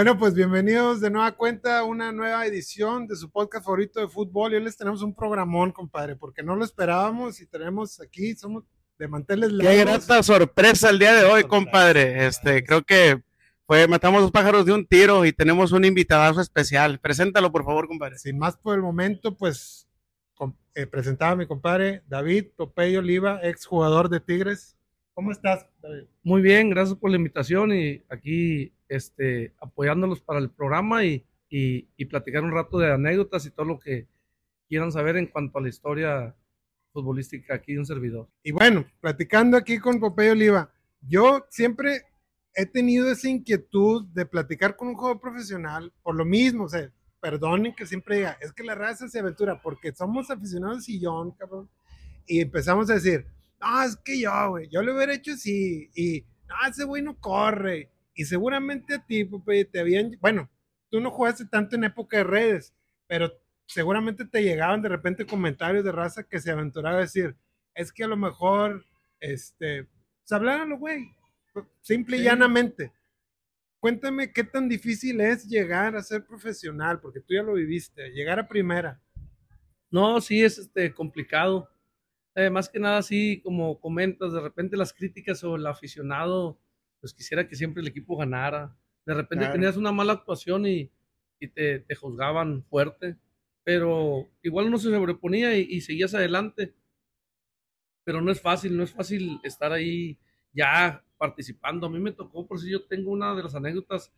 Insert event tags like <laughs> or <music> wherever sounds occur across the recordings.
Bueno, pues bienvenidos de nueva cuenta a una nueva edición de su podcast favorito de fútbol. Y hoy les tenemos un programón, compadre, porque no lo esperábamos y tenemos aquí, somos de manteles largos. Qué grata sorpresa el día de hoy, compadre. Este, creo que fue, matamos dos pájaros de un tiro y tenemos un invitadazo especial. Preséntalo, por favor, compadre. Sin más por el momento, pues eh, presentaba a mi compadre David Popeye Oliva, ex jugador de Tigres. ¿Cómo estás, David? Muy bien, gracias por la invitación y aquí este, apoyándolos para el programa y, y, platicar un rato de anécdotas y todo lo que quieran saber en cuanto a la historia futbolística aquí de un servidor. Y bueno, platicando aquí con Popeye Oliva, yo siempre he tenido esa inquietud de platicar con un jugador profesional por lo mismo, o sea, perdonen que siempre diga, es que la raza se aventura porque somos aficionados de sillón, cabrón, y empezamos a decir, no, es que yo, güey, yo lo hubiera hecho así, y no, ese güey no corre, y seguramente a ti, te habían, bueno, tú no jugaste tanto en época de redes, pero seguramente te llegaban de repente comentarios de raza que se aventuraba a decir, es que a lo mejor, este, pues hablaron, güey, simple y llanamente. Cuéntame qué tan difícil es llegar a ser profesional, porque tú ya lo viviste, llegar a primera. No, sí es este, complicado. Eh, más que nada, sí, como comentas, de repente las críticas sobre el aficionado pues quisiera que siempre el equipo ganara. De repente tenías una mala actuación y, y te, te, juzgaban fuerte, pero igual uno se sobreponía y, y, seguías adelante. Pero no es fácil, no es fácil estar ahí ya participando. A mí me tocó, por si yo tengo una de las anécdotas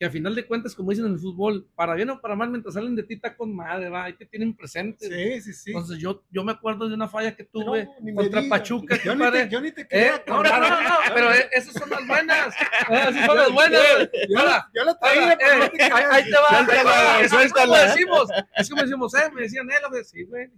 que a final de cuentas, como dicen en el fútbol, para bien o para mal, mientras salen de ti está con madre, va, ahí te tienen presente. Sí, sí, sí. Entonces yo, yo me acuerdo de una falla que tuve contra Pachuca. Yo, ni te, yo ni te quería eh, no, no, no, no, pero eh, esas son las buenas. <laughs> esas son las buenas. Yo, yo la traía, pero eh, ahí, te va. Suéltala, suéltala. Es como decimos, es como decimos, eh, me decían, eh, sí, güey.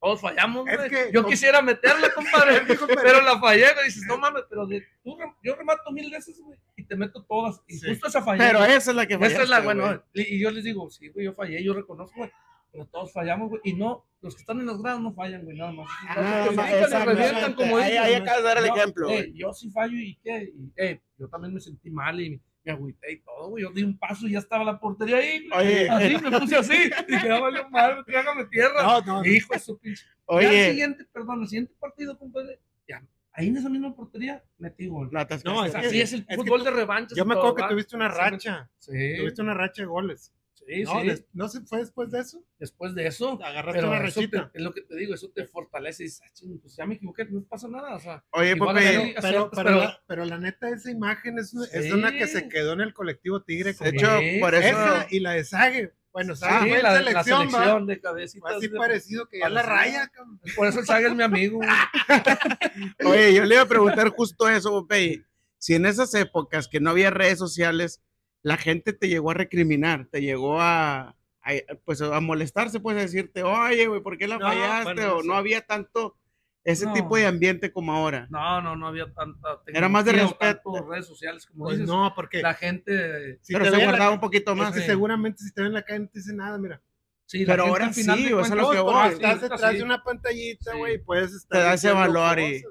Todos fallamos, güey. Yo quisiera <laughs> meterla, compadre, <laughs> pero la fallé, güey. Dices, no mames, pero de, tú, yo remato mil veces, güey, y te meto todas. Y justo esa fallé. Pero esa es la que fallaste, Esa es la, bueno, y yo les digo, sí, güey, yo fallé, yo reconozco, güey. Pero todos fallamos, güey. Y no, los que están en los grados no fallan, güey, nada más. Ah, no, se revientan como ahí, ahí acabas de dar el ejemplo. Eh, yo sí fallo y qué. Y, eh, yo también me sentí mal y me agüité y todo, güey. Yo di un paso y ya estaba la portería ahí. Oye, así, me puse así. <laughs> Dije, no valió mal, trágame tierra. No, no. Hijo de su pinche. Oye. Ya el siguiente, perdón, el siguiente partido, compadre, ya, ahí en esa misma portería metí gol. No, es así es el fútbol de revancha. Yo me acuerdo que tuviste una racha. Sí. Tuviste una racha de goles. Sí, no, sí. ¿No se fue después de eso? Después de eso. Agarraste una rachita. es lo que te digo, eso te fortalece y dices, ah, pues ya me equivoqué, no pasa nada. O sea, Oye, Pepe, pero, pero, la, pero, la, neta, esa imagen es, es, una que se quedó en el colectivo Tigre. De hecho, por eso. Esa y la de Sague. Bueno, Sague sí, la, selección, la selección de cabecitas. Así parecido que ya la raya. Por eso Sague es mi amigo. <laughs> Oye, yo le iba a preguntar justo eso, Pepe. Si en esas épocas que no había redes sociales, la gente te llegó a recriminar, te llegó a, pues a molestarse, pues a decirte, oye, güey, ¿por qué la fallaste? o no había tanto ese tipo de ambiente como ahora. No, no, no había tanta. Era más de respeto. redes sociales, como pues dices. No, porque. La gente. pero se guardaba un poquito más. Es que seguramente si te ven en la calle no te dice nada, mira. Sí, pero ahora sí, o sea, lo que voy. Estás detrás de una pantallita, güey, puedes estar. Te da ese valor y.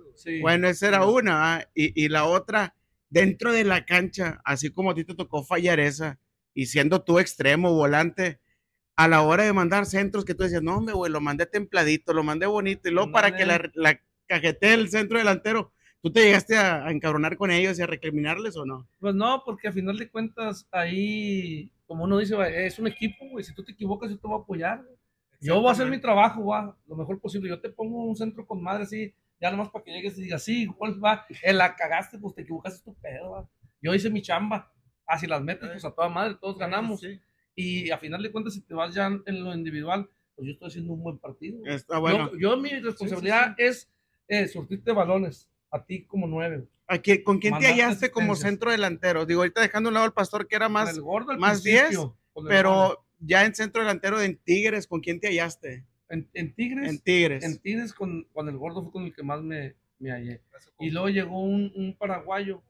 Bueno, esa era una, y, y la otra, dentro de la cancha, así como a ti te tocó fallar esa, y siendo tú extremo, volante a la hora de mandar centros que tú decías, no, me güey, lo mandé templadito, lo mandé bonito, y luego para que la, la cajete el centro delantero, ¿tú te llegaste a, encabronar con ellos y a recriminarles o no? Pues no, porque a final de cuentas ahí, como uno dice, es un equipo, güey, si tú te equivocas yo te voy a apoyar. Yo voy a hacer mi trabajo, va, lo mejor posible. Yo te pongo un centro con madre así, ya nomás para que llegues y digas, sí, ¿cuál va? En la cagaste, pues te equivocaste, tu pedo, va. Yo hice mi chamba. Así ah, las metes, pues a toda madre, todos ganamos. Sí. Y a final de cuentas, si te vas ya en lo individual, pues yo estoy haciendo un buen partido. Está bueno. Yo, mi responsabilidad es eh, surtirte balones, a ti como nueve. Aquí, ¿Con quién te hallaste como centro delantero? Digo, ahorita dejando a un lado al pastor que era más, más 10, pero ya en centro delantero en Tigres, ¿con quién te hallaste? En, en, Tigres. En Tigres. En Tigres con, con, el gordo fue con el que más me, me hallé. Y luego llegó un, un paraguayo,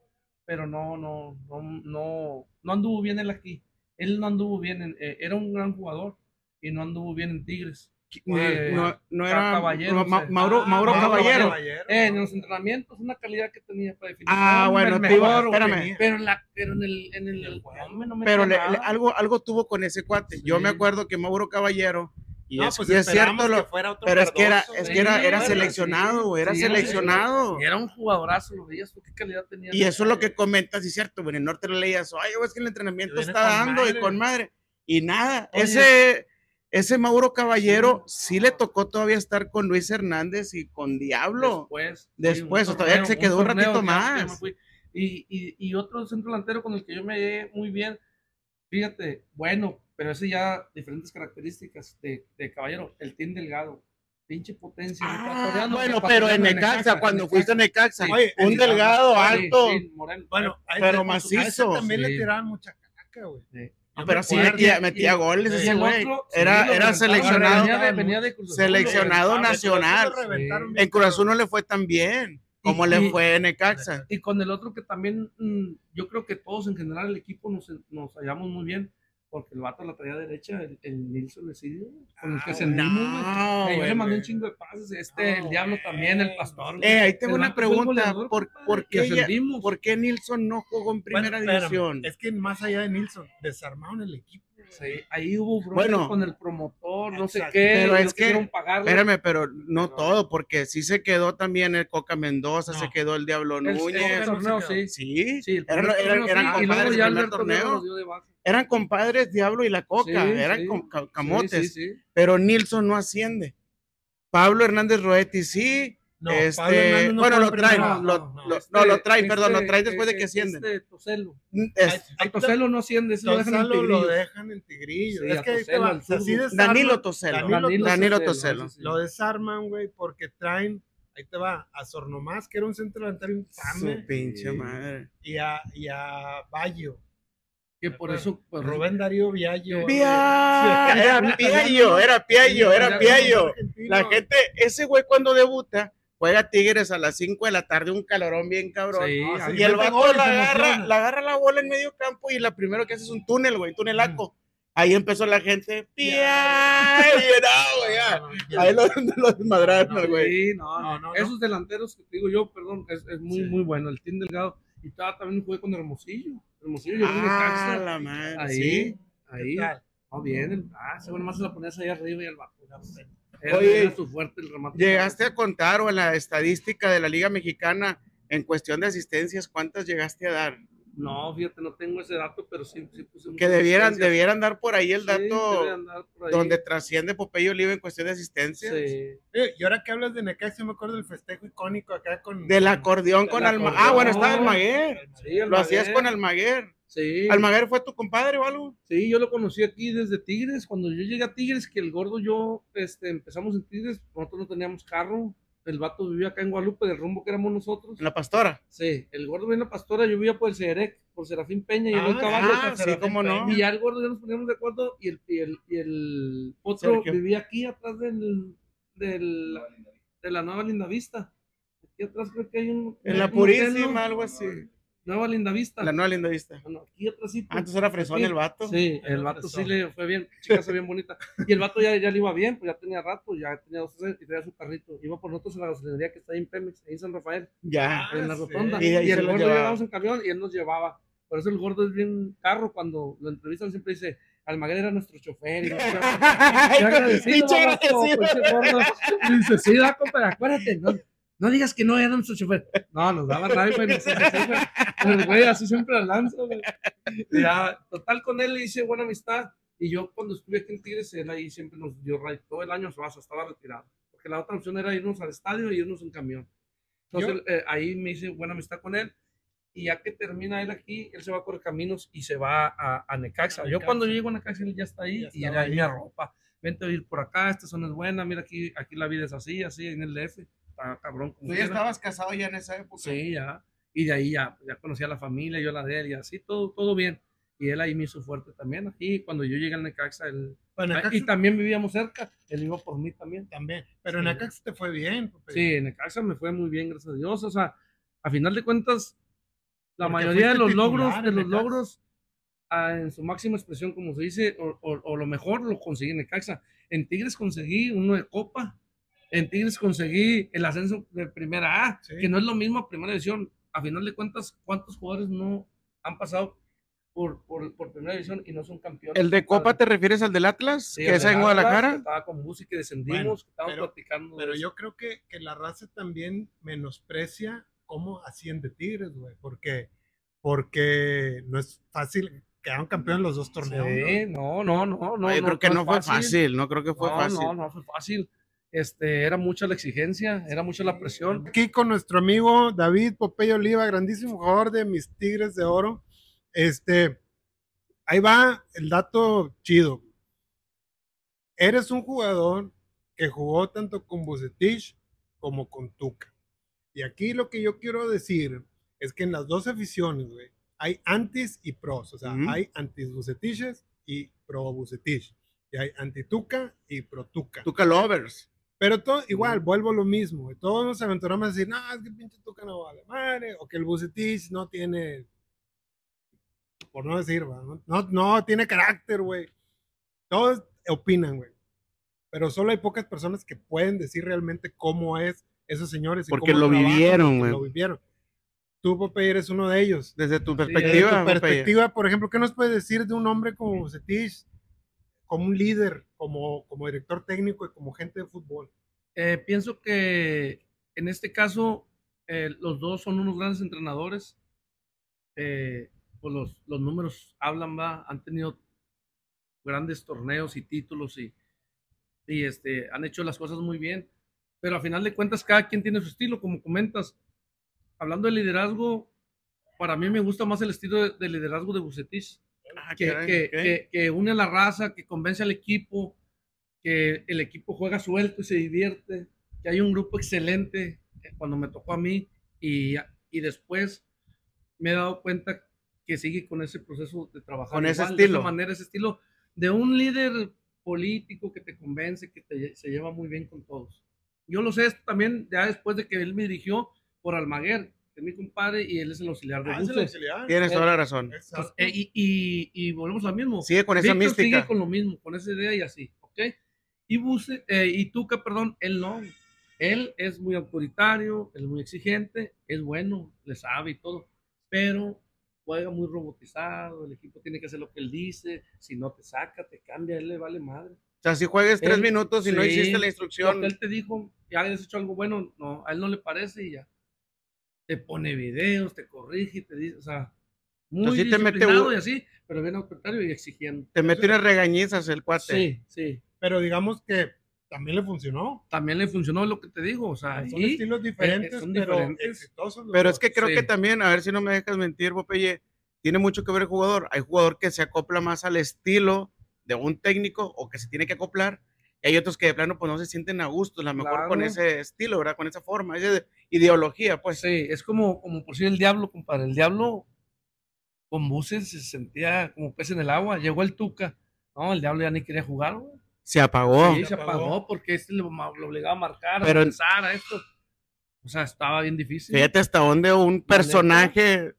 pero no, no, no, no, no anduvo bien él aquí él no anduvo bien, en, eh, era un gran jugador y no anduvo bien en Tigres. no, no, era Caballero, Mauro, Mauro ah, Caballero. Eh, en los entrenamientos, una calidad que tenía para definir. Ah, bueno, mejor, espérame. Pero, en, la, pero en el, en el, no me Pero le, algo, algo tuvo con ese cuate. Yo me acuerdo que Mauro Caballero y, es, pues cierto, lo, pero es que era, es que era, era seleccionado, era seleccionado. Era un jugadorazo, lo veías, qué calidad tenía. Y eso es lo que comentas, y cierto, en el norte lo leías, oye, es que el entrenamiento está dando y con madre. Y nada, ese, ese Mauro Caballero sí le tocó todavía estar con Luis Hernández y con Diablo. Después. Después, todavía se quedó un, ratito más. Y, y, y, otro centro delantero con el que yo me llevé muy bien, fíjate, bueno, pero ese ya diferentes características de, de Caballero, el team delgado, pinche potencia. Ah, bueno, pero en Necaxa, cuando fuiste a Necaxa, un delgado, alto, bueno, pero macizo. También le tiraban mucha caca, güey. pero sí metía, metía goles ese güey. Era, era seleccionado, seleccionado nacional. En Cruz Azul no le fue tan bien como le fue en Necaxa. Y con el otro que también, mm, yo creo que todos en general, el equipo nos, nos hallamos muy bien porque el vato la traía derecha, el, el Nilsson decidió, con el que se ah, no, yo le mandé un chingo de pases, este, el Diablo también, el Pastor. Eh, ahí tengo una pregunta, ¿por, ¿por, qué, ¿por qué Nilsson no jugó en primera división? Es que más allá de Nilsson, desarmaron el equipo. Sí, ahí hubo bueno, con el promotor, no sé qué, pero es que, espérame, pero no, todo, porque sí se quedó también el Coca Mendoza, se quedó el Diablo Núñez. sí. Sí, sí eran, compadres del primer torneo. Eran compadres Diablo y la Coca, eran camotes, pero Nilsson no asciende. Pablo Hernández Roetti sí, no, este, bueno, lo traen, no, lo, no, lo traen, perdón, lo traen después de que ascienden. Este Toselo. Es, Toselo no asciende, lo dejan en Tigrillo. lo dejan en Tigrillo. es que Toselo, así Danilo Toselo. Danilo, Danilo Toselo. Lo desarman, güey, porque traen, ahí te va, a Sornomás, que era un centro delantero infame. Su pinche madre. Y a, y a Bayo que por eso pues, Rubén Darío Viallo. Era Piallo, era Piallo, era Piallo. La gente, ese güey cuando debuta, juega Tigres a las 5 de la tarde, un calorón bien cabrón. y el vato la agarra, la agarra la bola en medio campo y la primero que hace es un túnel, güey, tunelaco. Ahí empezó la gente, ¡pia! Ahí lo, <laughs> lo desmadraron, güey. Sí, no, no, Esos delanteros que te digo yo, perdón, es, es muy, muy bueno. El Team Delgado. Y también jugué con Hermosillo. Hermosillo, yo ah, la madre. Ahí, ¿sí? ahí. No, bien. Ah, seguro más se la ponías ahí arriba y al vato. Oye, ¿llegaste a contar o en la estadística de la Liga Mexicana en cuestión de asistencias cuántas llegaste a dar? No, fíjate, no tengo ese dato, pero sí, sí puse Que debieran, debieran dar por ahí el dato donde trasciende Popeye Oliva en cuestión de asistencia. Sí. Eh, y ahora que hablas de Necaxa, me acuerdo del festejo icónico acá con... Del acordeón con Almaguer. Ah, bueno, estaba Almaguer. Sí, Lo hacías con Almaguer. Sí. ¿Almaguer fue tu compadre o algo? Sí, yo lo conocí aquí desde Tigres. Cuando yo llegué a Tigres, que el gordo yo este, empezamos en Tigres, nosotros no teníamos carro. El vato vivía acá en Guadalupe, del rumbo que éramos nosotros. ¿En la Pastora? Sí, el gordo vivía en la Pastora, yo vivía por el Cerec, por Serafín Peña y el ah, caballo. Ah, sí, cómo no. Y ya el gordo ya nos poníamos de acuerdo y el, y el, y el otro vivía aquí atrás del, del, de la nueva Linda Vista. Aquí atrás creo que hay un. En la Purísima, algo así. Nueva Linda Vista. La Nueva Linda Vista. Bueno, aquí atrás sí. Ah, entonces era fresón el vato. Sí, el vato sí le fue bien, chica bien bonita. Y el vato ya, ya le iba bien, pues ya tenía rato, ya tenía dos y tenía su carrito. Iba por nosotros a la gasolinería que está ahí en Pemex, ahí en San Rafael. Ya. En la rotonda. Y, el gordo llevábamos en camión y él nos llevaba. Por eso el gordo es bien carro, cuando lo entrevistan siempre dice, Almaguer era nuestro chofer. Y, agradecido, <laughs> y dice, sí, da, compadre, acuérdate, ¿no? No digas que no era nuestro chofer. No, nos daba rabia, güey. Pero, güey, así siempre la lanzo, güey. Ya, total, con él le hice buena amistad. Y yo, cuando estuve aquí en Tigres, él ahí siempre nos dio ride. Todo el año Suazo estaba retirado. Porque la otra opción era irnos al estadio y irnos en camión. Entonces, eh, ahí me hice buena amistad con él. Y ya que termina él aquí, él se va a correr caminos y se va a, a Necaxa. Yo cuando llego a Necaxa, él ya está ahí y era ahí mi ropa. Vente a ir por acá, esta zona es buena, mira aquí, aquí la vida es así, así, en el DF ¿Tú ya estabas casado ya en esa época? Sí, ya. Y de ahí ya, ya conocía a la familia, yo la de él y así, todo, todo bien. Y él ahí me hizo fuerte también. Y cuando yo llegué al Necaxa, él... y también vivíamos cerca, él iba por mí también. También, pero en Necaxa te fue bien. Sí, en Necaxa me fue muy bien, gracias a Dios. O sea, a final de cuentas, la mayoría de los logros, de los logros en su máxima expresión, como se dice, o, lo mejor lo conseguí en Necaxa. En Tigres conseguí uno de Copa, en Tigres conseguí el ascenso de Primera A, que no es lo mismo a Primera División. A final de cuentas, ¿cuántos jugadores no han pasado por, por, por, primera división y no son campeones. ¿El de Copa te refieres al del Atlas? que es en Guadalajara. Estaba con música y descendimos, estábamos platicando. Pero yo creo que, que, la raza también menosprecia cómo asciende Tigres, güey, porque, porque no es fácil. Quedaron campeones los dos torneos. Sí, no, no, no, no. yo creo que no fue fácil, no creo que fue fácil. No, no fue fácil. Este, era mucha la exigencia, era mucha la presión. Aquí con nuestro amigo David Popeye Oliva, grandísimo jugador de mis Tigres de Oro. Este, ahí va el dato chido. Eres un jugador que jugó tanto con Bucetich como con Tuca. Y aquí lo que yo quiero decir es que en las dos aficiones, güey, hay antis y pros. O sea, hay antis Bucetiches y pro Bucetich. Y hay anti-Tuca y pro Tuca. Tuca lovers. Pero todo, igual, vuelvo a lo mismo. Todos nos aventuramos a decir, no, es que pinche Tuca no vale madre, o que el Bucetich no tiene por no decir, no, no, tiene carácter, güey. Todos opinan, güey. Pero solo hay pocas personas que pueden decir realmente cómo es esos señores. Y porque lo vivieron, güey. Lo vivieron. Tú, Popeye, eres uno de ellos. Desde tu perspectiva. Desde tu perspectiva, por ejemplo, ¿qué nos puedes decir de un hombre como Cetich, como un líder, como, como director técnico y como gente de fútbol? Eh, pienso que en este caso eh, los dos son unos grandes entrenadores. Eh, pues los, los números hablan, va, han tenido grandes torneos y títulos y, y este, han hecho las cosas muy bien, pero a final de cuentas cada quien tiene su estilo, como comentas. Hablando de liderazgo, para mí me gusta más el estilo de, liderazgo de Bucetich, ah, que, que, que, une a la raza, que convence al equipo, que el equipo juega suelto y se divierte, que hay un grupo excelente cuando me tocó a mí y, y después me he dado cuenta que sigue con ese proceso de trabajar. Con ese estilo. De esa manera, ese estilo de un líder político que te convence, que se lleva muy bien con todos. Yo lo sé esto también ya después de que él me dirigió por Almaguer, es mi compadre y él es el auxiliar de ah, Tienes toda la razón. Pues, eh, y, y, y, volvemos al mismo. Sigue con esa mística. Sigue con lo mismo, con esa idea y así, ¿ok? Y, Buse, eh, y Tuca, perdón, él no. Él es muy autoritario, es muy exigente, es bueno, le sabe y todo, pero juega muy robotizado, el equipo tiene que hacer lo que él dice, si no te saca, te cambia, él le vale madre. O sea, si juegues tres minutos y no hiciste la instrucción. Él te dijo, ya has hecho algo bueno, no, a él no le parece y ya. Te pone videos, te corrige, te dice, o sea, muy te mete y así, pero bien autoritario y exigiendo. Te mete unas regañizas el cuate. Sí, sí. Pero digamos que también le funcionó. También le funcionó lo que te digo, o sea, son estilos diferentes, pero exitosos. Pero es que creo que también, a ver si no me dejas mentir, Popeye, tiene mucho que ver el jugador. Hay jugador que se acopla más al estilo de un técnico o que se tiene que acoplar. Y hay otros que de plano pues no se sienten a gusto, a lo mejor con ese estilo, ¿verdad? Con esa forma, esa ideología, pues. Sí, es como, como por si el diablo, compadre. El diablo con buses se sentía como pez en el agua. Llegó el Tuca. No, el diablo ya ni quería jugar, güey. Se apagó. Sí, se apagó porque este lo, obligaba a marcar, a pensar, a esto. O sea, estaba bien difícil. Fíjate hasta dónde un personaje.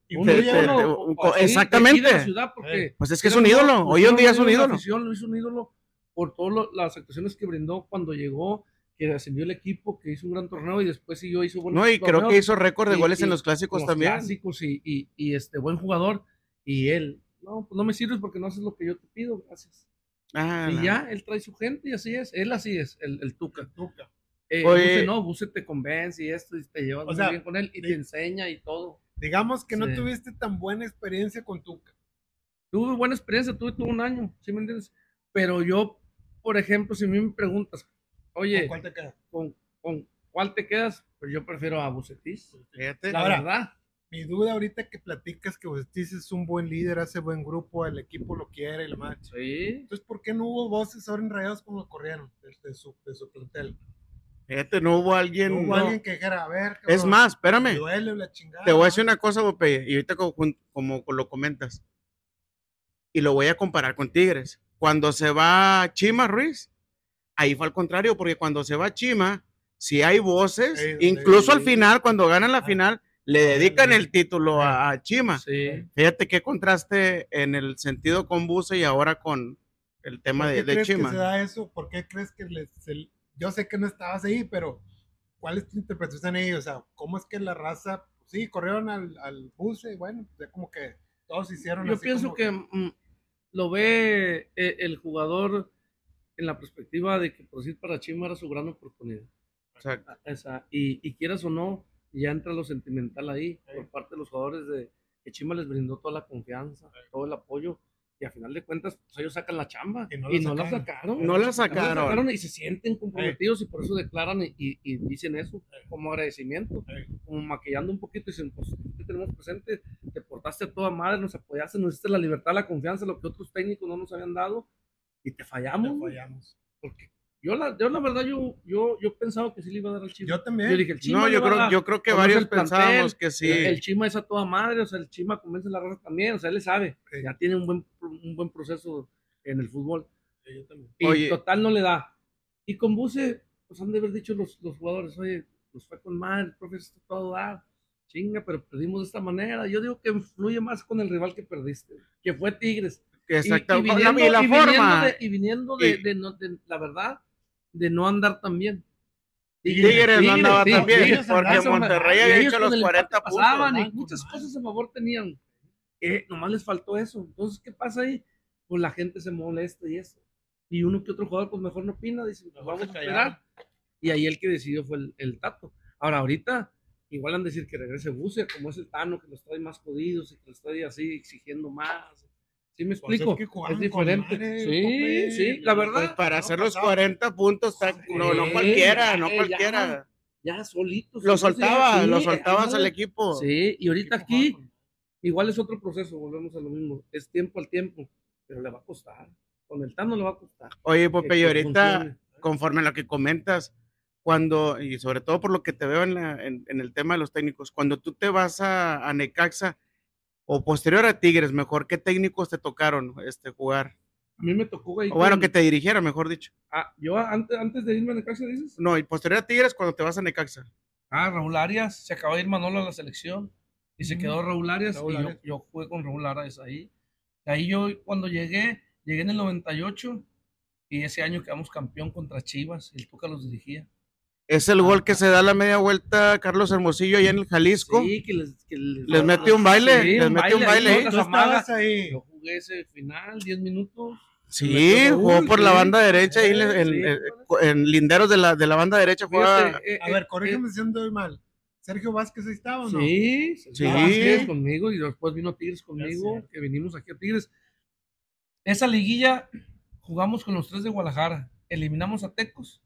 exactamente. pues es que es un ídolo. Hoy en día es un ídolo. Lo hizo un ídolo por todas las actuaciones que brindó cuando llegó, que ascendió el equipo, que hizo un gran torneo y después siguió, hizo buenos No, y creo que hizo récord de goles en los clásicos también. Clásicos y, y, y, este buen jugador. Y él, no, pues no me sirves porque no haces lo que yo te pido, gracias. Ah, y ya, él trae su gente y así es. Él así es, el, el Tuca. Tuca. Eh, Buse no, Buse te convence y esto, y te llevas muy bien con él y te enseña y todo. Digamos que no tuviste tan buena experiencia con Tuca. Tuve buena experiencia, tuve todo un año, ¿sí me entiendes? Pero yo, por ejemplo, si a mí me preguntas, oye, ¿con cuál te quedas? ¿Con, con cuál te quedas? Pues yo prefiero a Bucetis. Fíjate. La verdad mi duda ahorita que platicas que vos es un buen líder, hace buen grupo, el equipo lo quiere y la madre. Sí. Entonces, ¿por qué no hubo voces ahora en Rayados como corrieron de, su, de su plantel? Fíjate, no hubo alguien. No hubo alguien que dijera, a ver. es más, espérame. Duele la chingada, te voy a decir una cosa, Bope, y ahorita como, como, lo comentas, y lo voy a comparar con Tigres. Cuando se va Chima Ruiz, ahí fue al contrario, porque cuando se va Chima, si hay voces, incluso al final, cuando ganan la final le dedican el título a, Chima. Fíjate qué contraste en el sentido con Buse y ahora con el tema de, de Chima. Que se da eso? ¿Por qué crees que les, yo sé que no estabas ahí, pero ¿cuál es tu interpretación ahí? O sea, ¿cómo es que la raza, sí, corrieron al, al Buse, bueno, ya como que todos hicieron Yo pienso que, mm, lo ve eh, el jugador en la perspectiva de que por decir para Chima era su gran oportunidad. Exacto. Esa, y, y quieras o no, ya entra lo sentimental ahí por parte de los jugadores de que Chima les brindó toda la confianza, todo el apoyo y a final de cuentas pues, ellos sacan la chamba y no, la sacaron. No la sacaron. y se sienten comprometidos y por eso declaran y, y, dicen eso como agradecimiento, como maquillando un poquito y dicen, pues te tenemos presente, te portaste a toda madre, nos apoyaste, nos diste la libertad, la confianza, lo que otros técnicos no nos habían dado y te fallamos. Te fallamos. Porque yo la, yo la verdad, yo, yo, yo pensaba que sí le iba a dar al Chima. Yo también. Yo dije, el Chima no, yo creo, yo creo que varios pensábamos que sí. El, Chima es a toda madre, o sea, el Chima convence a la raza también, o sea, él le sabe. Ya tiene un buen, un buen proceso en el fútbol. yo también. Y total no le da. Y con Buse, pues han de haber dicho los, los jugadores, oye, nos fue con mal, el profe está todo dar. Chinga, pero perdimos de esta manera. Yo digo que influye más con el rival que perdiste, que fue Tigres. Exactamente. Y, viniendo, la, forma. y viniendo de, de, de, la verdad, de no andar tan bien. Tigres, no andaba tan bien, porque Monterrey había hecho los 40 puntos. y muchas cosas a favor tenían. Eh, nomás les faltó eso. Entonces, ¿qué pasa ahí? Pues la gente se molesta y eso. Y uno que otro jugador, pues mejor no opina, dice, pues vamos a esperar. Y ahí el que decidió fue el, el, Tato. Ahora, ahorita, igual han de decir que regrese Buse, como es el Tano, que los trae más jodidos y que los trae así exigiendo más ¿Sí me pues explico? es, diferente. sí, sí, la verdad. Pues para hacer los 40 puntos, no, no cualquiera, no cualquiera. Ya, solitos. Lo soltaba, lo soltabas al equipo. Sí, y ahorita aquí, igual es otro proceso, volvemos a lo mismo. Es tiempo al tiempo, pero le va a costar. Con el Tano le va a costar. Oye, Pope, y ahorita, conforme a lo que comentas, cuando, y sobre todo por lo que te veo en, en, el tema de los técnicos, cuando tú te vas a, a Necaxa, o posterior a Tigres, mejor, ¿qué técnicos te tocaron este, jugar? A mí me tocó, güey. O bueno, que te dirigiera, mejor dicho. Ah, yo antes, antes de irme a Necaxa, dices. No, y posterior a Tigres, cuando te vas a Necaxa. Ah, Raúl Arias, se acabó de ir Manolo a la selección y se quedó Raúl Arias y Yo, yo, jugué con Raúl Arias ahí. Ahí yo cuando llegué, llegué en el 98 y ese año quedamos campeón contra Chivas, el Tuca los dirigía. Es el gol que se da la media vuelta Carlos Hermosillo allá en el Jalisco. Sí, que les, que les, mete un baile. les mete un baile. ahí. Yo jugué ese final, 10 minutos. Sí, jugó por la banda derecha ahí en, linderos de la, de la banda derecha. Eh, a ver, corrígeme eh, si estoy mal. ¿Sergio Vázquez ahí estaba o no? Sí, sí. Vázquez conmigo y después vino Tigres conmigo, que vinimos aquí a Tigres. Esa liguilla jugamos con los tres de Guadalajara. Eliminamos a Tecos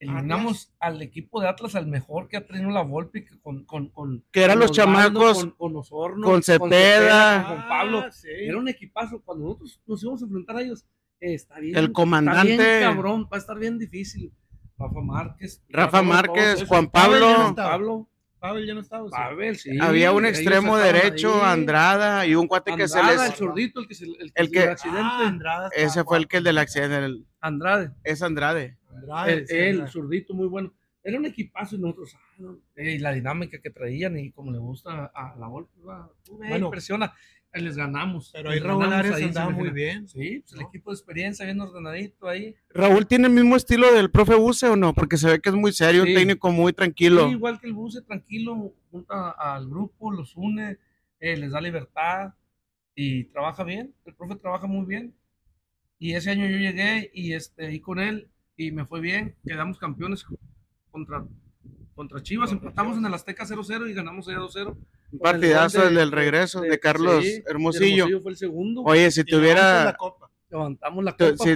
eliminamos al equipo de Atlas al mejor que ha tenido la Volpi con, con, con que eran los chamacos con, los hornos con Cepeda, con, Pablo ah, era un equipazo cuando nosotros nos íbamos a enfrentar a ellos eh, está bien el comandante está bien, cabrón va a estar bien difícil Rafa Márquez Rafa, Márquez Juan Pablo Pablo Pavel ya no estaba. Pavel, sí. Había un extremo derecho, Andrada, y un cuate que se les. el zurdito, el que se el, el que, accidente. Ah, Andrada ese fue el que el del accidente. Andrade. Es Andrade. Andrade el, zurdito muy bueno. Era un equipazo y nosotros, ah, y la dinámica que traían y como le gusta a la golpe, bueno, impresiona les ganamos. Pero ahí Raúl Arias andaba muy bien. Sí, pues el equipo de experiencia bien ordenadito ahí. Raúl tiene el mismo estilo del profe Buse o no, porque se ve que es muy serio, un técnico muy tranquilo. Sí, igual que el Buse, tranquilo, junta al grupo, los une, eh, les da libertad y trabaja bien. El profe trabaja muy bien. Y ese año yo llegué y este, ahí con él y me fue bien. Quedamos campeones contra, contra Chivas, empatamos en el Azteca 0-0 y ganamos allá 2-0. Un partidazo el del regreso de, Carlos Hermosillo. fue el segundo. Oye, si tuviera. Levantamos la copa.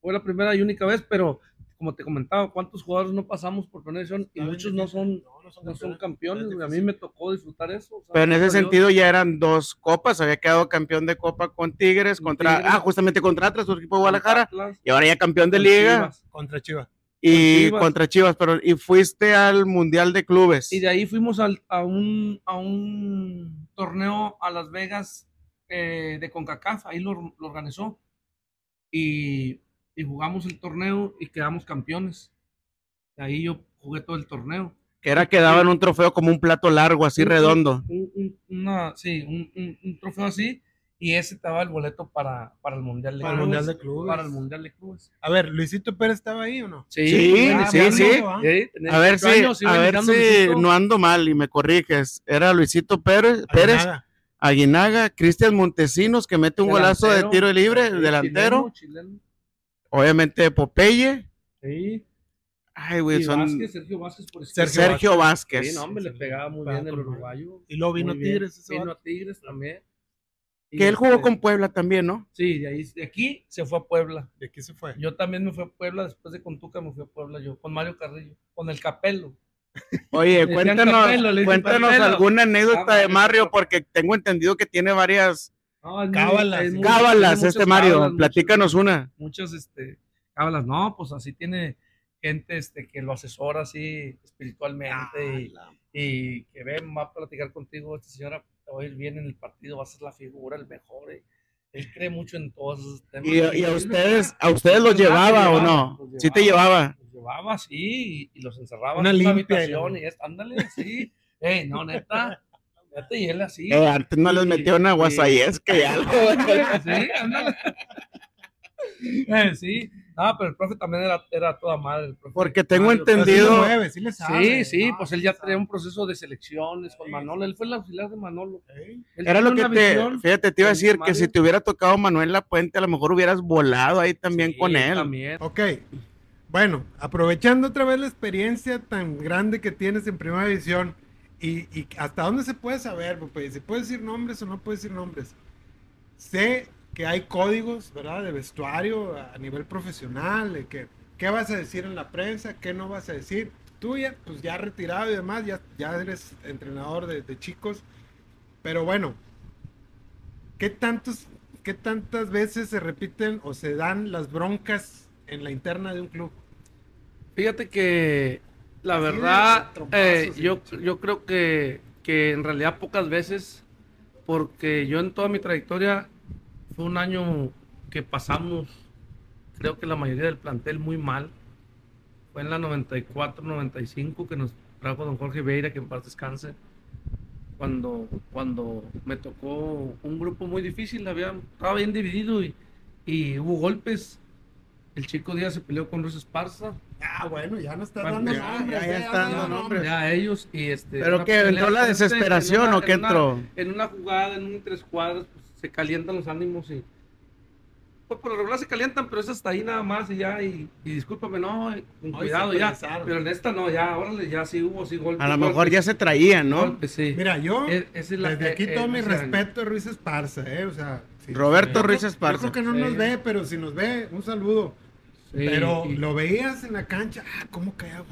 fue la primera y única vez, pero como te comentaba, cuántos jugadores no pasamos por Planeación y muchos no son, no, son campeones. A mí me tocó disfrutar eso. pero en ese sentido ya eran dos copas. Había quedado campeón de copa con Tigres, contra, ah, justamente contra Atlas, su equipo de Guadalajara. y ahora ya campeón de liga. contra Chivas y contra Chivas, pero y fuiste al Mundial de Clubes. Y de ahí fuimos al, a, un, a un torneo a Las Vegas eh, de CONCACAF, ahí lo, organizó. Y, y, jugamos el torneo y quedamos campeones. De ahí yo jugué todo el torneo. Que era que daban un trofeo como un plato largo, así redondo. una, sí, un, trofeo así. Y ese estaba el boleto para, para el Mundial de para Clubes. Mundial de clubes. Para el Mundial de Clubes. A ver, ¿Luisito Pérez estaba ahí o no? Sí, sí, sí. sí. a ver si, a ver si no ando mal y me corriges. Era Luisito Pérez, Pérez Aguinaga, Cristian Montesinos, que mete un golazo de tiro libre, delantero. Obviamente Popeye. Sí. Ay, güey, son. Sergio Vázquez, por Sergio, Sergio Vázquez. Sí, no, hombre, le pegaba muy bien el uruguayo. Y luego vino Tigres. Vino a Tigres también. Que él jugó este con Puebla también, ¿no? Sí, de ahí, de aquí se fue a Puebla. ¿De aquí se fue? Yo también me fui a Puebla, después de Contuca me fui a Puebla yo, con Mario Carrillo, con el Capelo. Oye, <laughs> cuéntanos, cuéntanos alguna anécdota de Mario, porque tengo entendido que tiene varias cábalas. cábalas, este Mario, platícanos una. Muchas, este, cábalas, no, pues así tiene gente este, que lo asesora así espiritualmente ah, y, que ven, va a platicar contigo, esta señora hoy viene en el partido, va a ser la figura, el mejor. Eh. él cree mucho en todos esos temas. ¿Y, a ustedes, a ustedes los llevaba o no? ¿Sí te llevaba? llevaba, sí, y, los encerraba una en una habitación y es, ándale, sí. <laughs> Ey, no, neta, y él así. Eh, antes no les metió una guasayesca y algo. <laughs> sí, ándale. Eh, sí, Ah, pero el profe también era, era toda madre. Porque tengo entendido. Sí, sí, pues él ya traía un proceso de selecciones con Manolo. Él fue el auxiliar de Manolo. Era lo que te. Fíjate, te iba a decir que si te hubiera tocado Manuel La Puente, a lo mejor hubieras volado ahí también con él. También. Ok. Bueno, aprovechando otra vez la experiencia tan grande que tienes en Primera División y, y hasta dónde se puede saber, pues, si puedes decir nombres o no puedes decir nombres. Sé que hay códigos, ¿verdad? De vestuario a nivel profesional, de que qué vas a decir en la prensa, qué no vas a decir. Tú ya, pues ya retirado y demás, ya, ya eres entrenador de, de chicos. Pero bueno, ¿qué tantos, qué tantas veces se repiten o se dan las broncas en la interna de un club? Fíjate que la verdad, eh, yo, yo creo que, que en realidad pocas veces, porque yo en toda mi trayectoria fue un año que pasamos, creo que la mayoría del plantel muy mal. Fue en la 94-95 que nos trajo don Jorge Veira, que en paz descanse. Cuando, cuando me tocó un grupo muy difícil, había, estaba bien dividido y, y hubo golpes el chico Díaz se peleó con Luis Esparza. Ah, bueno, ya no está dando nombres. Ya, está dando nombres. Ya ellos y este. ¿Pero qué? ¿Entró la desesperación o qué entró? En una, jugada, en un tres cuadros, pues, se calientan los ánimos y. Pues por lo regular se calientan, pero es hasta ahí nada más y ya. Y, y discúlpame, no, con cuidado ya. Pero en esta no, ya, órale, ya sí hubo, sí golpes. A lo mejor ya se traían, ¿no? sí. Mira, yo. desde aquí todo mi respeto a Ruiz Esparza, ¿eh? O sea. Roberto Ruiz Esparza. Yo creo que no nos ve, pero si nos ve, un saludo. Pero lo veías en la cancha, ah, cómo caía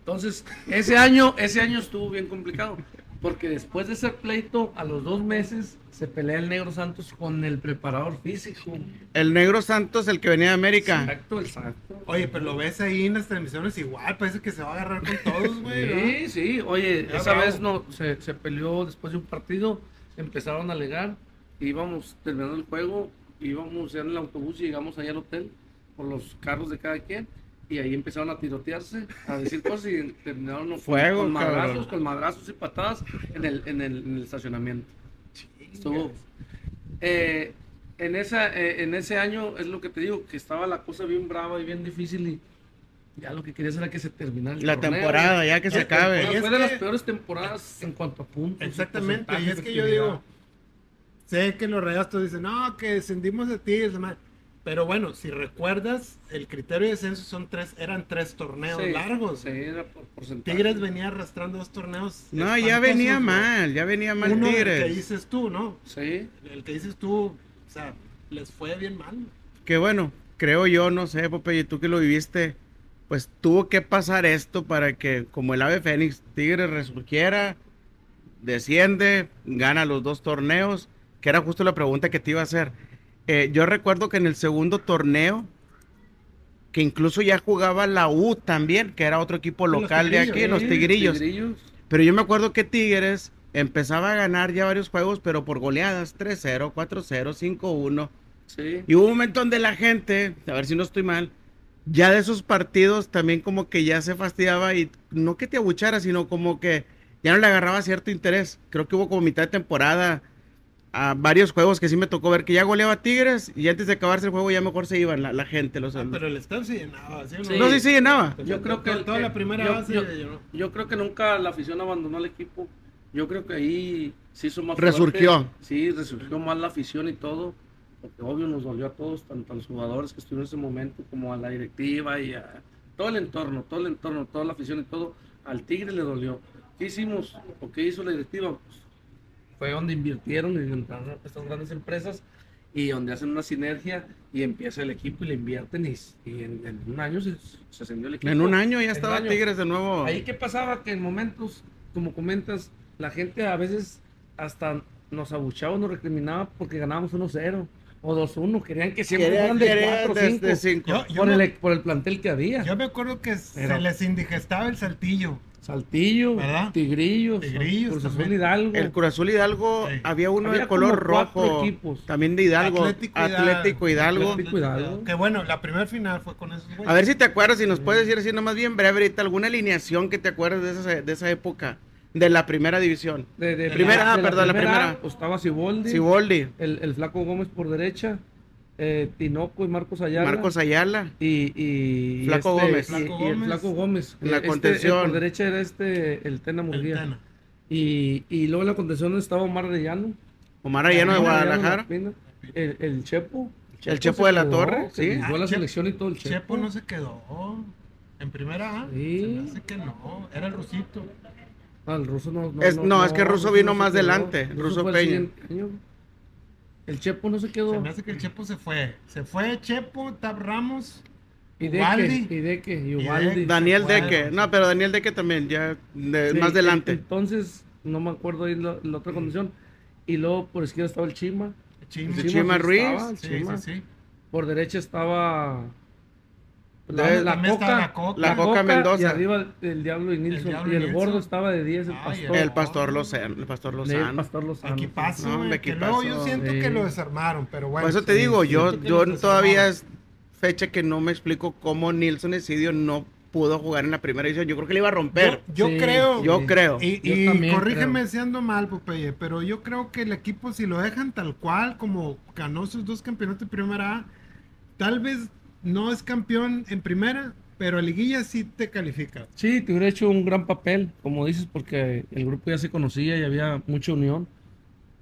Entonces, ese año, ese año estuvo bien complicado. Porque después de ese pleito, a los dos meses, se pelea el Negro Santos con el preparador físico. El Negro Santos, el que venía de América. Exacto, exacto. Oye, pero lo ves ahí en las transmisiones igual, parece que se va a agarrar con todos, güey. Sí, sí, oye, esa vez no, se, se, peleó después de un partido, empezaron a alegar, íbamos terminando el juego, íbamos ya en el autobús y llegamos allá al hotel por los carros de cada quien y ahí empezaron a tirotearse, a decir cosas y terminaron Fuego, con, madrazos, con madrazos y patadas en el, en el, en el estacionamiento. Estuvo, eh, en, esa, eh, en ese año es lo que te digo, que estaba la cosa bien brava y bien difícil y ya lo que querías era que se terminara la temporada, ya que se acabe. Fue de las peores temporadas en cuanto a puntos. Exactamente, y es que yo digo, sé que los rayastos dicen, no, que descendimos de ti, demás pero bueno, si recuerdas, el criterio de descenso son tres, eran tres torneos largos. Sí, era por porcentaje. Tigres venía arrastrando dos torneos. No, ya venía mal, ya venía mal Tigres. El que dices tú, ¿no? Sí. El que dices tú, o sea, les fue bien mal. Que bueno, creo yo, no sé, Popeye, tú que lo viviste, pues tuvo que pasar esto para que, como el ave Fénix, Tigres resurgiera, desciende, gana los dos torneos, que era justo la pregunta que te iba a hacer eh, yo recuerdo que en el segundo torneo, que incluso ya jugaba la U también, que era otro equipo local de aquí, los tigrillos. Pero yo me acuerdo que Tigres empezaba a ganar ya varios juegos, pero por goleadas, 3-0, 4-0, 5-1. Y hubo un momento donde la gente, a ver si no estoy mal, ya de esos partidos también como que ya se fastidiaba y no que te abuchara, sino como que ya no le agarraba cierto interés. Creo que hubo como mitad de temporada a varios juegos que sí me tocó ver que ya goleaba Tigres y antes de acabarse el juego ya mejor se iban la, gente. Los, ah, pero el estadio se llenaba. ¿sí? No, sí se llenaba. Yo creo que toda la primera yo, base yo, creo que nunca la afición abandonó el equipo. Yo creo que ahí sí hizo más Resurgió. Sí, resurgió más la afición y todo. Porque obvio nos dolió a todos, tanto a los jugadores que estuvieron en ese momento como a la directiva y a todo el entorno, todo el entorno, toda la afición y todo. Al Tigre le dolió. ¿Qué hicimos o qué hizo la directiva? Pues, fue donde invirtieron en estas grandes empresas y donde hacen una sinergia y empieza el equipo y le invierten y, en, un año se, ascendió el equipo. En un año ya estaba Tigres de nuevo. Ahí qué pasaba que en momentos, como comentas, la gente a veces hasta nos abuchaba, nos recriminaba porque ganábamos 1-0 o 2-1, querían que siempre fueran de 4 5 por, el, por el plantel que había. Yo me acuerdo que se les indigestaba el saltillo. Saltillo, Tigrillos, Tigrillos Cruz Azul Hidalgo. El Cruz Azul Hidalgo había uno de color rojo. También de Hidalgo. Atlético, Hidalgo. Atlético Hidalgo. Que bueno, la primera final fue con esos A ver si te acuerdas, si nos puedes decir así nomás bien breve ahorita, alguna alineación que te acuerdes de esa, de esa época. De la primera división. De, primera, ah, perdón, la primera. Pues, estaba Siboldi. Siboldi. El, el Flaco Gómez por derecha eh, Tinoco y Marcos Ayala. Marcos Ayala. Y, y Flaco este, Gómez. Y, el Flaco Gómez. la este, contención. por derecha era este, el Tena Murguía. Y, y luego en la contención estaba Omar Arellano. Omar Arellano de Guadalajara. El, el, Chepo. El Chepo, de la Torre, sí. Fue la selección y todo el Chepo. Chepo no se quedó. En primera A. Sí. Se me hace que no. Era el Rusito. Ah, el ruso no. No, es, no, es que el ruso vino más adelante. El ruso, Peña. El Chepo no se quedó. Se me hace que el Chepo se fue. Se fue Chepo, Tab Ramos. Y Deque, y Deque, y Ubaldi. Daniel Deque. No, pero Daniel Deque también, ya más adelante. Entonces, no me acuerdo ahí la, otra condición. Y luego por izquierda estaba el Chima. Chima, el Chima, Ruiz. sí, Sí, sí. Por derecha estaba la, la, coca, la, coca, Mendoza. Y arriba el Diablo y Nilsson. y el gordo estaba de 10, el pastor. El pastor Lozano. El pastor Lozano. El pastor Lozano. Aquí pasó, que luego yo siento que lo desarmaron, pero bueno. Por eso te digo, yo, yo todavía es fecha que no me explico cómo Nilsson Esidio no pudo jugar en la primera edición. Yo creo que le iba a romper. Yo, creo. Yo creo. Y, y corrígeme si ando mal, Popeye, pero yo creo que el equipo, si lo dejan tal cual, como ganó sus dos campeonatos de primera A, tal vez no es campeón en primera, pero a liguilla sí te califica. Sí, te hubiera hecho un gran papel, como dices, porque el grupo ya se conocía y había mucha unión.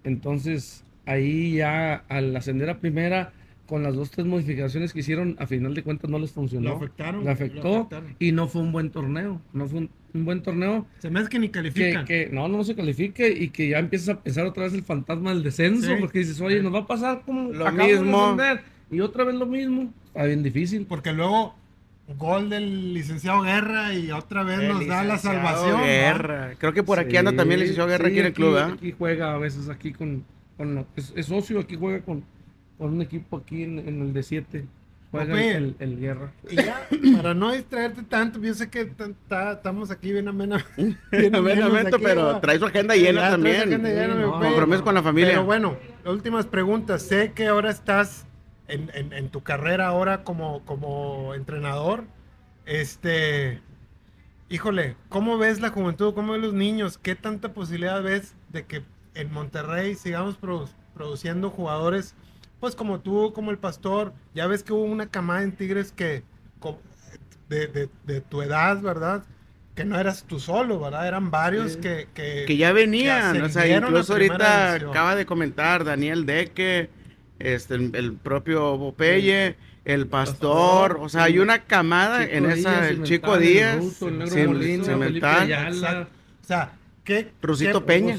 Entonces, ahí ya al ascender a primera, con las dos, tres modificaciones que hicieron, a final de cuentas no les funcionó. Lo afectaron. Le afectó y no fue un buen torneo. No fue un, buen torneo. Se me hace que ni califica. Que, no, no se califique y que ya empiezas a pensar otra vez el fantasma del descenso, porque dices, oye, nos va a pasar como lo mismo. Y otra vez lo mismo. Está bien difícil. Porque luego gol del licenciado Guerra y otra vez nos da la salvación. Guerra. Creo que por aquí anda también el licenciado Guerra aquí, en el club. ¿eh? Aquí juega a veces aquí con, con es, socio, aquí juega con, con un equipo aquí en, el de 7. Juega el, el, Guerra. Y ya, para no distraerte tanto, yo sé que estamos aquí bien amenamente. <laughs> Bien <laughs> amenamente, pero trae su agenda llena también. Agenda llena, compromiso con la familia. Pero bueno, últimas preguntas. Sé que ahora estás en, tu carrera ahora como, como entrenador, este, híjole, ¿cómo ves la juventud? ¿Cómo ves los niños? ¿Qué tanta posibilidad ves de que en Monterrey sigamos produciendo jugadores, pues como tú, como el pastor? Ya ves que hubo una camada en Tigres que, de, tu edad, ¿verdad? Que no eras tú solo, ¿verdad? Eran varios que, que, ya venían, o sea, incluso ahorita acaba de comentar Daniel Deque este, el propio Popeye, el pastor, o sea, hay una camada en esa, el Chico Díaz, el Cemental, o sea, ¿qué, Rusito Peña,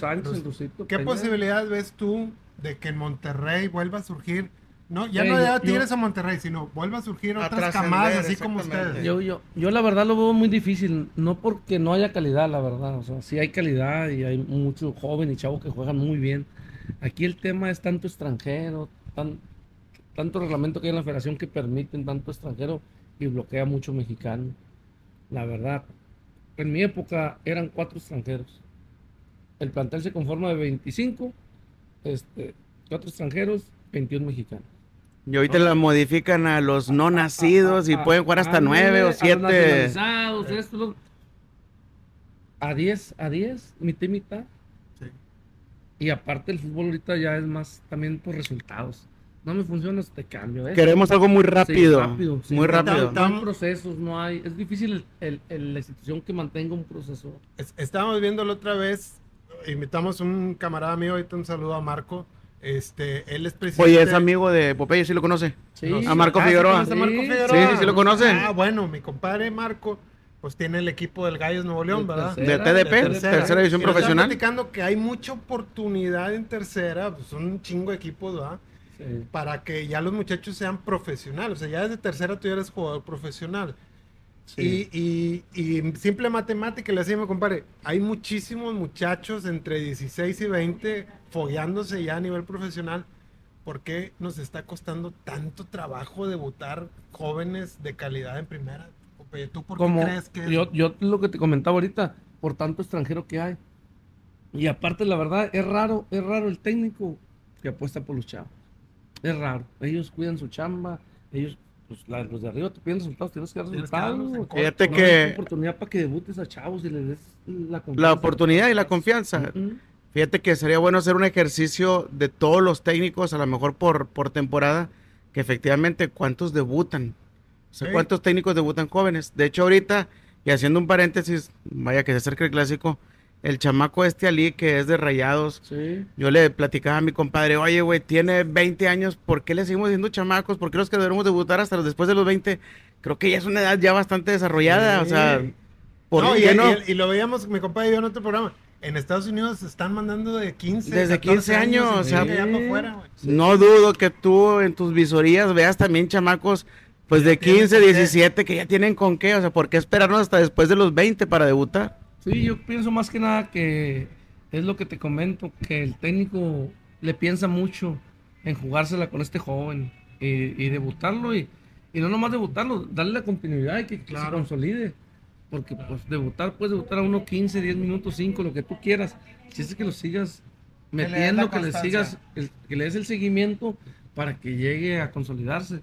¿qué posibilidad ves tú de que en Monterrey vuelva a surgir no, ya no ya Tigres a Monterrey, sino vuelva a surgir otras camadas así como ustedes. Yo, yo, yo la verdad lo veo muy difícil, no porque no haya calidad, la verdad, o sea, sí hay calidad y hay muchos jóvenes y chavos que juegan muy bien. Aquí el tema es tanto extranjero, tanto reglamento que hay en la federación que permiten tanto extranjero y bloquea mucho mexicano. La verdad, en mi época eran cuatro extranjeros. El plantel se conforma de 25, este, cuatro extranjeros, 21 mexicanos. Y ahorita la modifican a los no nacidos y pueden jugar hasta nueve o siete. A 10, a 10, mitad y mitad. Y aparte el fútbol ahorita ya es más también por resultados. No me funciona este cambio. ¿eh? Queremos algo muy rápido. muy rápido. No hay procesos, no hay. Es difícil el, la institución que mantenga un proceso. estábamos viendo la otra vez, invitamos a un camarada mío, ahorita un saludo a Marco. Este, él es presidente. Oye, es amigo de Popeye, ¿sí lo conoce? Sí. A Marco ah, Figueroa. ¿sí, Marco Figueroa? Sí, sí, lo conoce. Ah, bueno, mi compadre Marco pues tiene el equipo del Gallos Nuevo León, ¿verdad? de TDP, tercera, división profesional. platicando que hay mucha oportunidad en tercera, pues son un chingo de equipos, ¿verdad? Para que ya los muchachos sean profesionales. O sea, ya desde tercera tú ya eres jugador profesional. Sí. Y, y, simple matemática, le decía mi compadre, hay muchísimos muchachos entre 16 y 20 follándose ya a nivel profesional. ¿Por qué nos está costando tanto trabajo debutar jóvenes de calidad en primera? ¿Tú por qué crees que.? Yo, yo lo que te comentaba ahorita, por tanto extranjero que hay. Y aparte, la verdad, es raro, es raro el técnico que apuesta por los chavos. Es raro. Ellos cuidan su chamba, ellos, pues los de arriba te piden resultados, tienes que dar resultados. Fíjate que. oportunidad para que debutes a chavos y les des la confianza. La oportunidad y la confianza. Fíjate que sería bueno hacer un ejercicio de todos los técnicos, a lo mejor por, por temporada, que efectivamente cuántos debutan cuántos técnicos debutan jóvenes. De hecho, ahorita, y haciendo un paréntesis, vaya que se acerca el clásico, el chamaco este Ali, que es de Rayados, yo le platicaba a mi compadre, oye, güey, tiene 20 años, ¿por qué le seguimos diciendo chamacos? ¿Por qué los que debemos debutar hasta después de los 20? Creo que ya es una edad ya bastante desarrollada, o sea... ¿por no, y, no? Y, lo veíamos, mi compadre y yo en otro programa. En Estados Unidos se están mandando de 15 Desde 15 años, o sea, no dudo que tú en tus visorías veas también chamacos pues de 15, 17 que ya tienen con qué, o sea, ¿por qué esperarnos hasta después de los 20 para debutar? Sí, yo pienso más que nada que es lo que te comento, que el técnico le piensa mucho en jugársela con este joven y, debutarlo y, no nomás debutarlo, darle la continuidad y que, se consolide. Porque pues debutar, puedes debutar a uno 15, 10 minutos, 5, lo que tú quieras. Si es que lo sigas metiendo, que le, sigas, que le des el seguimiento para que llegue a consolidarse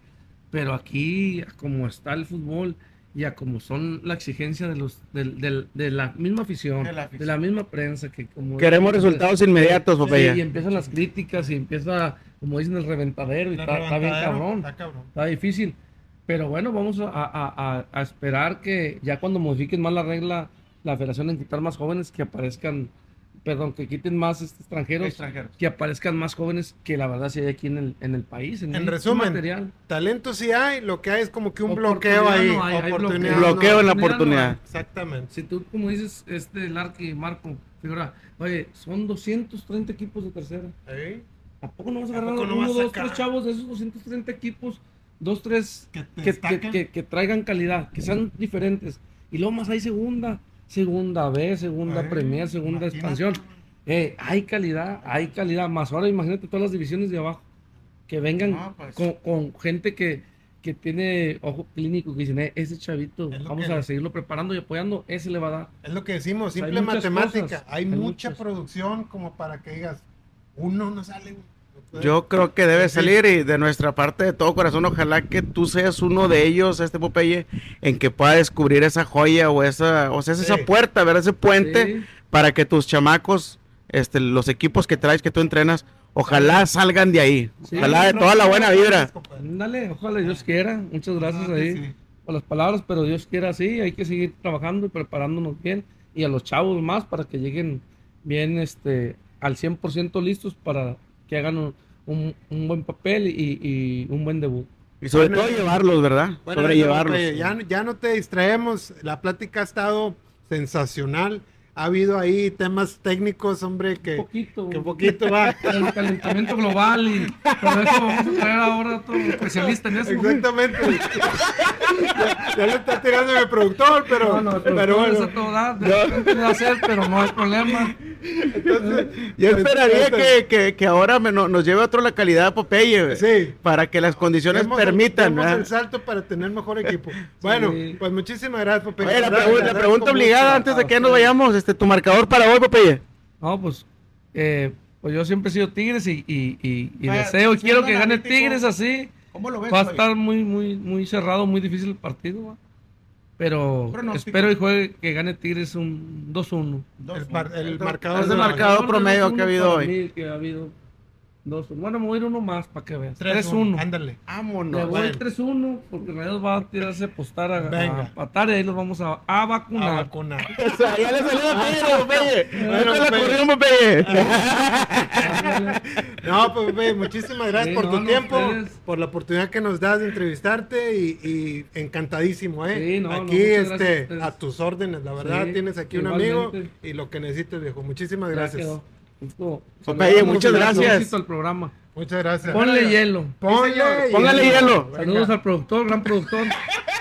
pero aquí, como está el fútbol y a como son la exigencia de los de, la misma afición, de la, misma prensa que como queremos resultados inmediatos, Popeye. y empiezan las críticas y empieza, como dicen, el reventadero y está, bien cabrón, está, difícil. Pero bueno, vamos a, a, esperar que ya cuando modifiquen más la regla, la federación en quitar más jóvenes que aparezcan perdón, que quiten más este, extranjeros, que aparezcan más jóvenes que la verdad sí hay aquí en el, en el país. En, resumen, material. talento sí hay, lo que hay es como que un bloqueo ahí. oportunidad. bloqueo, en la oportunidad. Exactamente. Si tú, como dices, este Larky Marco, figura, oye, son 230 equipos de tercera. ¿A poco no vas a agarrar uno, dos, tres chavos de esos 230 equipos? Dos, tres que, que traigan calidad, que sean diferentes. Y luego más hay segunda segunda B, segunda Premier, segunda expansión. Eh, hay calidad, hay calidad. Más ahora imagínate todas las divisiones de abajo. Que vengan pues. con, gente que, que tiene ojo clínico, que dicen, eh, ese chavito, vamos a seguirlo preparando y apoyando, ese le va a dar. Es lo que decimos, simple matemática. hay, mucha producción como para que digas, uno no sale. Yo creo que debe salir y de nuestra parte de todo corazón, ojalá que tú seas uno de ellos, este Popeye, en que pueda descubrir esa joya o esa, o sea, esa puerta, ver ese puente para que tus chamacos, este, los equipos que traes, que tú entrenas, ojalá salgan de ahí. ojalá de toda la buena vibra. Dale, ojalá Dios quiera. Muchas gracias ahí por las palabras, pero Dios quiera sí, hay que seguir trabajando y preparándonos bien y a los chavos más para que lleguen bien este al 100% listos para que hagan un, buen papel y, un buen debut. Y sobre todo llevarlos, ¿verdad? Sobrellevarlos. Ya, ya no te distraemos, la plática ha estado sensacional ha habido ahí temas técnicos, hombre, que un poquito, que un poquito va. <laughs> El calentamiento global y por eso vamos a traer ahora a otro especialista en eso. Exactamente. <laughs> ya, le está tirando el productor, pero, no, no, pero bueno. todo da, de hacer, pero no hay problema. Entonces, yo esperaría que, que, que ahora me, no, nos lleve otro la calidad Popeye, sí. para que las condiciones permitan. El, el salto para tener mejor equipo. Bueno, pues muchísimas gracias, Popeye. la, pregunta, obligada antes de que nos vayamos, este, tu marcador para hoy, Popeye. No, pues, eh, pues yo siempre he sido Tigres y, y, y, deseo y quiero que gane Tigres así ¿Cómo lo ves? Va a estar muy, muy, muy cerrado, muy difícil el partido. ¿va? Pero espero y juegue que gane Tigres un 2-1. El, el, marcador, es el marcador promedio que ha habido hoy. Que ha habido Dos, bueno, me voy a ir uno más para que veas. 3-1. Ándale. Vámonos. Me voy 3-1 porque Rayados va a tirarse a postar a, Venga. a patar y ahí los vamos a, a vacunar. A vacunar. <laughs> o sea, ya le salió la Pepe. Bueno, la corrimos, Pepe. <laughs> no, pues Pepe, muchísimas gracias por tu tiempo, por la oportunidad que nos das de entrevistarte y, y encantadísimo, ¿eh? Sí, no, aquí, este, a, tus órdenes, la verdad, tienes aquí un amigo y lo que necesites, viejo. Muchísimas gracias muchas gracias. Al programa. Muchas gracias. Ponle hielo. Ponle Póngale hielo. Saludos al productor, gran productor. <laughs>